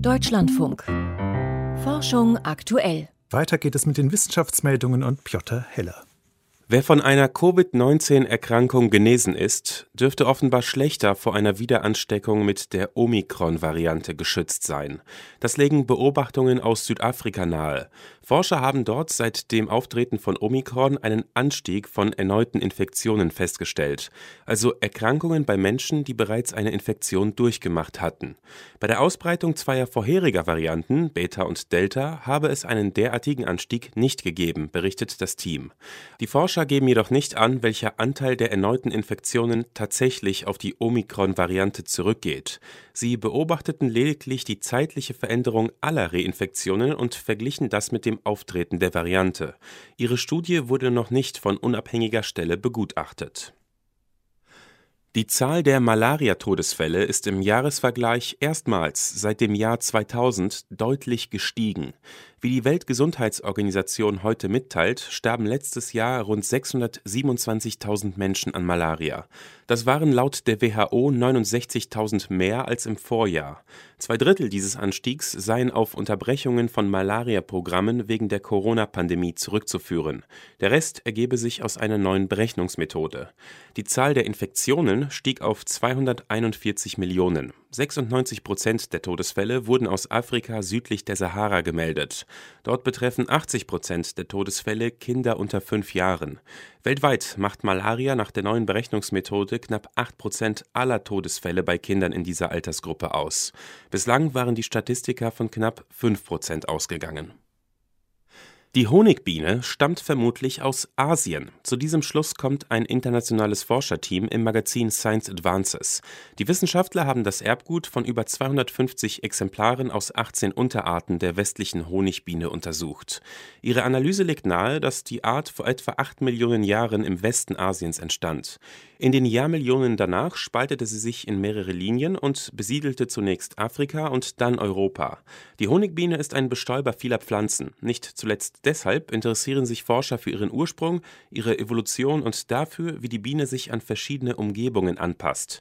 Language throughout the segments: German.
Deutschlandfunk. Forschung aktuell. Weiter geht es mit den Wissenschaftsmeldungen und Piotr Heller. Wer von einer Covid-19-Erkrankung genesen ist, dürfte offenbar schlechter vor einer Wiederansteckung mit der Omikron-Variante geschützt sein. Das legen Beobachtungen aus Südafrika nahe. Forscher haben dort seit dem Auftreten von Omikron einen Anstieg von erneuten Infektionen festgestellt, also Erkrankungen bei Menschen, die bereits eine Infektion durchgemacht hatten. Bei der Ausbreitung zweier vorheriger Varianten, Beta und Delta, habe es einen derartigen Anstieg nicht gegeben, berichtet das Team. Die Forscher geben jedoch nicht an, welcher Anteil der erneuten Infektionen tatsächlich auf die Omikron-Variante zurückgeht. Sie beobachteten lediglich die zeitliche Veränderung aller Reinfektionen und verglichen das mit dem Auftreten der Variante. Ihre Studie wurde noch nicht von unabhängiger Stelle begutachtet. Die Zahl der Malaria-Todesfälle ist im Jahresvergleich erstmals seit dem Jahr 2000 deutlich gestiegen. Wie die Weltgesundheitsorganisation heute mitteilt, starben letztes Jahr rund 627.000 Menschen an Malaria. Das waren laut der WHO 69.000 mehr als im Vorjahr. Zwei Drittel dieses Anstiegs seien auf Unterbrechungen von Malaria-Programmen wegen der Corona-Pandemie zurückzuführen. Der Rest ergebe sich aus einer neuen Berechnungsmethode. Die Zahl der Infektionen stieg auf 241 Millionen. 96 Prozent der Todesfälle wurden aus Afrika südlich der Sahara gemeldet. Dort betreffen 80 Prozent der Todesfälle Kinder unter fünf Jahren. Weltweit macht Malaria nach der neuen Berechnungsmethode knapp 8 Prozent aller Todesfälle bei Kindern in dieser Altersgruppe aus. Bislang waren die Statistiker von knapp 5 Prozent ausgegangen. Die Honigbiene stammt vermutlich aus Asien. Zu diesem Schluss kommt ein internationales Forscherteam im Magazin Science Advances. Die Wissenschaftler haben das Erbgut von über 250 Exemplaren aus 18 Unterarten der westlichen Honigbiene untersucht. Ihre Analyse legt nahe, dass die Art vor etwa 8 Millionen Jahren im Westen Asiens entstand. In den Jahrmillionen danach spaltete sie sich in mehrere Linien und besiedelte zunächst Afrika und dann Europa. Die Honigbiene ist ein Bestäuber vieler Pflanzen, nicht zuletzt deshalb interessieren sich Forscher für ihren Ursprung, ihre Evolution und dafür, wie die Biene sich an verschiedene Umgebungen anpasst.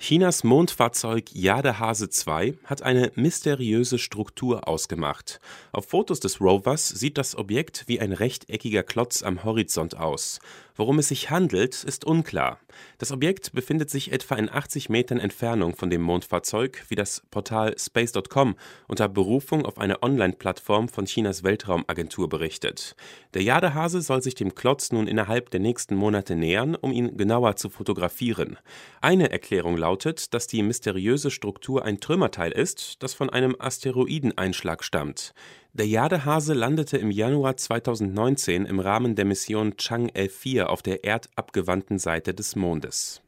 Chinas Mondfahrzeug Jadehase 2 hat eine mysteriöse Struktur ausgemacht. Auf Fotos des Rovers sieht das Objekt wie ein rechteckiger Klotz am Horizont aus. Worum es sich handelt, ist unklar. Das Objekt befindet sich etwa in 80 Metern Entfernung von dem Mondfahrzeug, wie das Portal Space.com unter Berufung auf eine Online-Plattform von Chinas Weltraumagentur berichtet. Der Jadehase soll sich dem Klotz nun innerhalb der nächsten Monate nähern, um ihn genauer zu fotografieren. Eine Erklärung lautet, dass die mysteriöse Struktur ein Trümmerteil ist, das von einem Asteroideneinschlag stammt. Der Jadehase landete im Januar 2019 im Rahmen der Mission Chang'e 4 auf der erdabgewandten Seite des Mondes.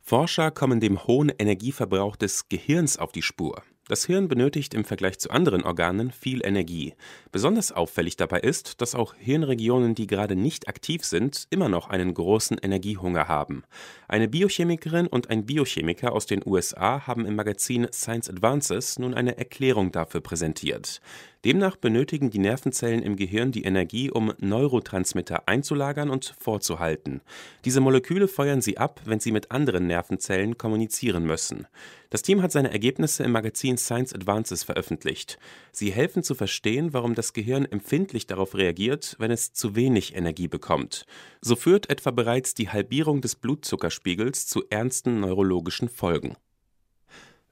Forscher kommen dem hohen Energieverbrauch des Gehirns auf die Spur. Das Hirn benötigt im Vergleich zu anderen Organen viel Energie. Besonders auffällig dabei ist, dass auch Hirnregionen, die gerade nicht aktiv sind, immer noch einen großen Energiehunger haben. Eine Biochemikerin und ein Biochemiker aus den USA haben im Magazin Science Advances nun eine Erklärung dafür präsentiert. Demnach benötigen die Nervenzellen im Gehirn die Energie, um Neurotransmitter einzulagern und vorzuhalten. Diese Moleküle feuern sie ab, wenn sie mit anderen Nervenzellen kommunizieren müssen. Das Team hat seine Ergebnisse im Magazin Science Advances veröffentlicht. Sie helfen zu verstehen, warum das Gehirn empfindlich darauf reagiert, wenn es zu wenig Energie bekommt. So führt etwa bereits die Halbierung des Blutzuckerspiegels zu ernsten neurologischen Folgen.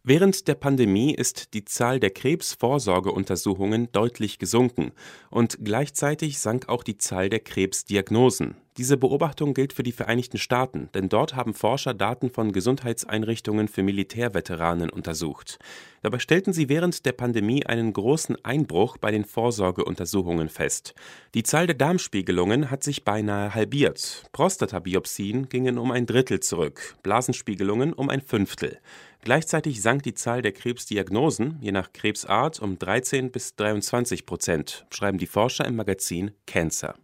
Während der Pandemie ist die Zahl der Krebsvorsorgeuntersuchungen deutlich gesunken und gleichzeitig sank auch die Zahl der Krebsdiagnosen. Diese Beobachtung gilt für die Vereinigten Staaten, denn dort haben Forscher Daten von Gesundheitseinrichtungen für Militärveteranen untersucht. Dabei stellten sie während der Pandemie einen großen Einbruch bei den Vorsorgeuntersuchungen fest. Die Zahl der Darmspiegelungen hat sich beinahe halbiert. Prostatabiopsien gingen um ein Drittel zurück, Blasenspiegelungen um ein Fünftel. Gleichzeitig sank die Zahl der Krebsdiagnosen je nach Krebsart um 13 bis 23 Prozent, schreiben die Forscher im Magazin Cancer.